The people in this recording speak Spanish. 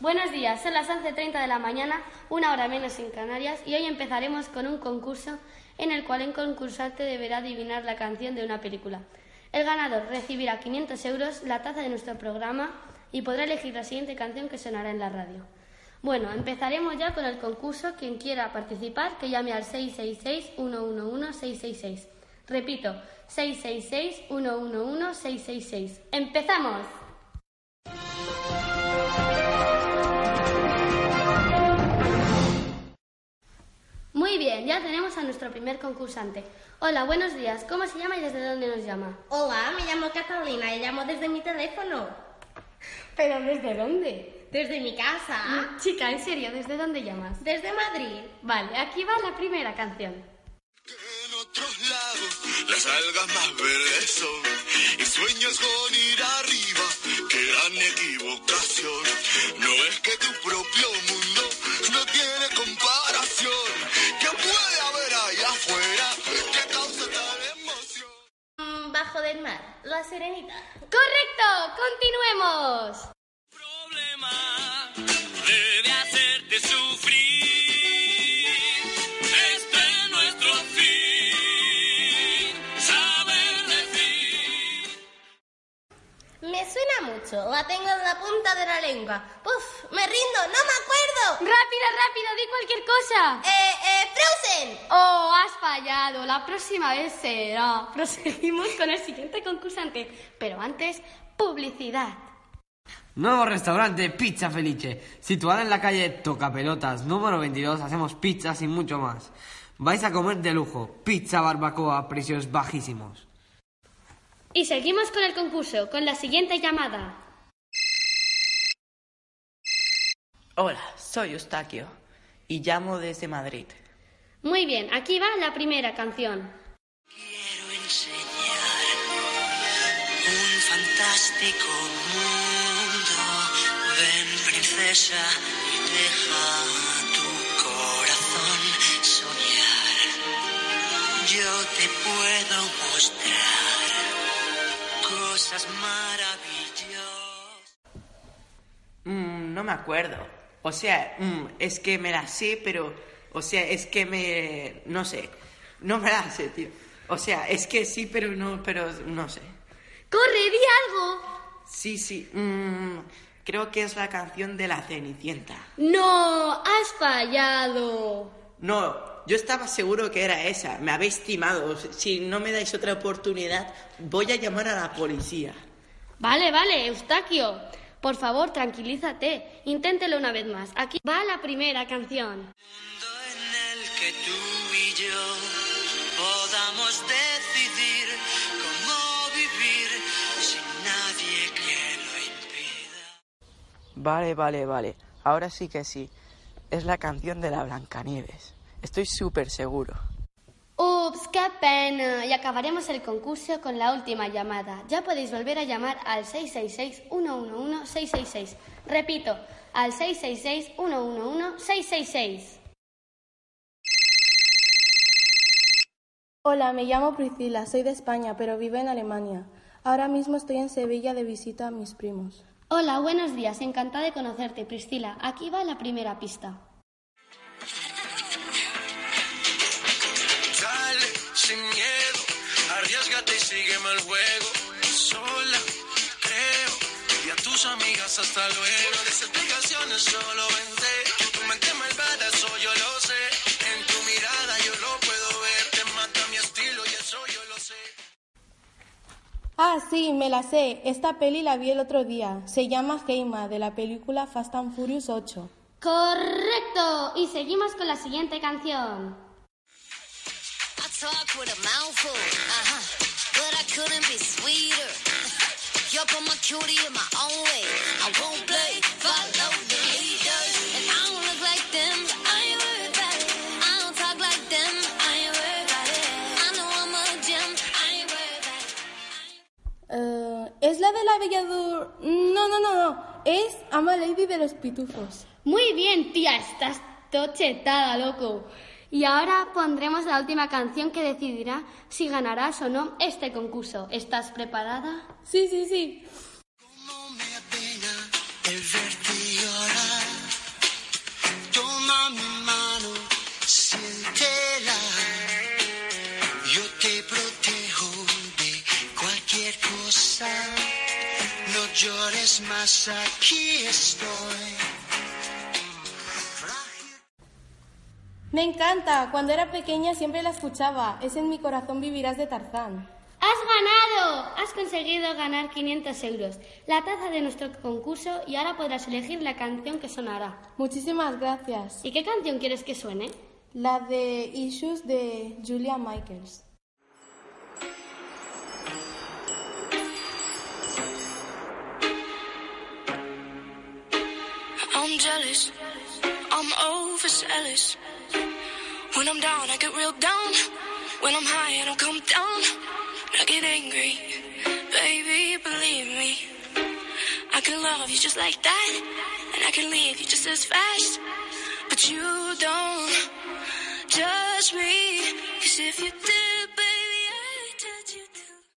Buenos días, son las 11.30 de la mañana, una hora menos en Canarias, y hoy empezaremos con un concurso en el cual el concursante deberá adivinar la canción de una película. El ganador recibirá 500 euros, la taza de nuestro programa y podrá elegir la siguiente canción que sonará en la radio. Bueno, empezaremos ya con el concurso. Quien quiera participar, que llame al 666-111-666. Repito, 666-111-666. ¡Empezamos! Muy bien, ya tenemos a nuestro primer concursante. Hola, buenos días. ¿Cómo se llama y desde dónde nos llama? Hola, me llamo Catalina y llamo desde mi teléfono. ¿Pero desde dónde? Desde mi casa. Mm, Chica, en serio, ¿desde dónde llamas? Desde Madrid. Vale, aquí va la primera canción. Que en otros lados las algas más verdes son y sueñas con ir arriba, qué gran equivocación. No es que tu propio mundo Mm, Bajo del mar, la serenita. ¡Correcto! ¡Continuemos! problema debe hacerte sufrir. Este es nuestro fin, saber decir. Me suena mucho, la tengo en la punta de la lengua. Puf, me rindo, no me acuerdo. ¡Rápido, rápido! ¡Di cualquier cosa! Eh, Frozen. ¡Oh, has fallado! La próxima vez será. Proseguimos con el siguiente concursante. Pero antes, publicidad. Nuevo restaurante Pizza Felice, situado en la calle Tocapelotas, número 22, hacemos pizzas y mucho más. Vais a comer de lujo, pizza barbacoa a precios bajísimos. Y seguimos con el concurso, con la siguiente llamada. Hola, soy Eustaquio y llamo desde Madrid. Muy bien, aquí va la primera canción. Quiero enseñar un fantástico mundo. Ven, princesa, y deja tu corazón soñar. Yo te puedo mostrar cosas maravillosas. Mm, no me acuerdo. O sea, mm, es que me la sé, pero... O sea, es que me... No sé. No me la sé, tío. O sea, es que sí, pero no, pero no sé. ¡Corre, di algo! Sí, sí. mm, creo que es la canción de la Cenicienta. ¡No! ¡Has fallado! No, yo estaba seguro que era esa. Me habéis timado. Si no me dais otra oportunidad, voy a llamar a la policía. Vale, vale, Eustaquio. Por favor, tranquilízate. Inténtelo una vez más. Aquí va la primera canción. Que tú y yo podamos decidir cómo vivir sin nadie que lo impida. Vale, vale, vale. Ahora sí que sí. Es la canción de la Blancanieves. Estoy súper seguro. Ups, qué pena. Y acabaremos el concurso con la última llamada. Ya podéis volver a llamar al 666-111-666. Repito, al 666-111-666. Hola, me llamo Priscila, soy de España, pero vivo en Alemania. Ahora mismo estoy en Sevilla de visita a mis primos. Hola, buenos días. Encantada de conocerte, Priscila. Aquí va la primera pista. Dale, sin miedo, arriesgate y sígueme el juego. Sola, creo, y a tus amigas hasta luego. Solo vente, Ah, sí, me la sé. Esta peli la vi el otro día. Se llama Heima, de la película Fast and Furious 8. Correcto. Y seguimos con la siguiente canción. I ¿Es la de la Belladur? No, no, no, no. Es Ama Lady de los Pitufos. Muy bien, tía, estás tochetada, loco. Y ahora pondremos la última canción que decidirá si ganarás o no este concurso. ¿Estás preparada? Sí, sí, sí. Más aquí estoy. Me encanta. Cuando era pequeña siempre la escuchaba. Es en mi corazón vivirás de Tarzán. ¡Has ganado! Has conseguido ganar 500 euros, la taza de nuestro concurso y ahora podrás elegir la canción que sonará. Muchísimas gracias. ¿Y qué canción quieres que suene? La de Issues de Julia Michaels. I'm jealous. I'm overzealous. When I'm down, I get real down. When I'm high, I don't come down. I get angry. Baby, believe me. I can love you just like that. And I can leave you just as fast. But you don't judge me. Cause if you did,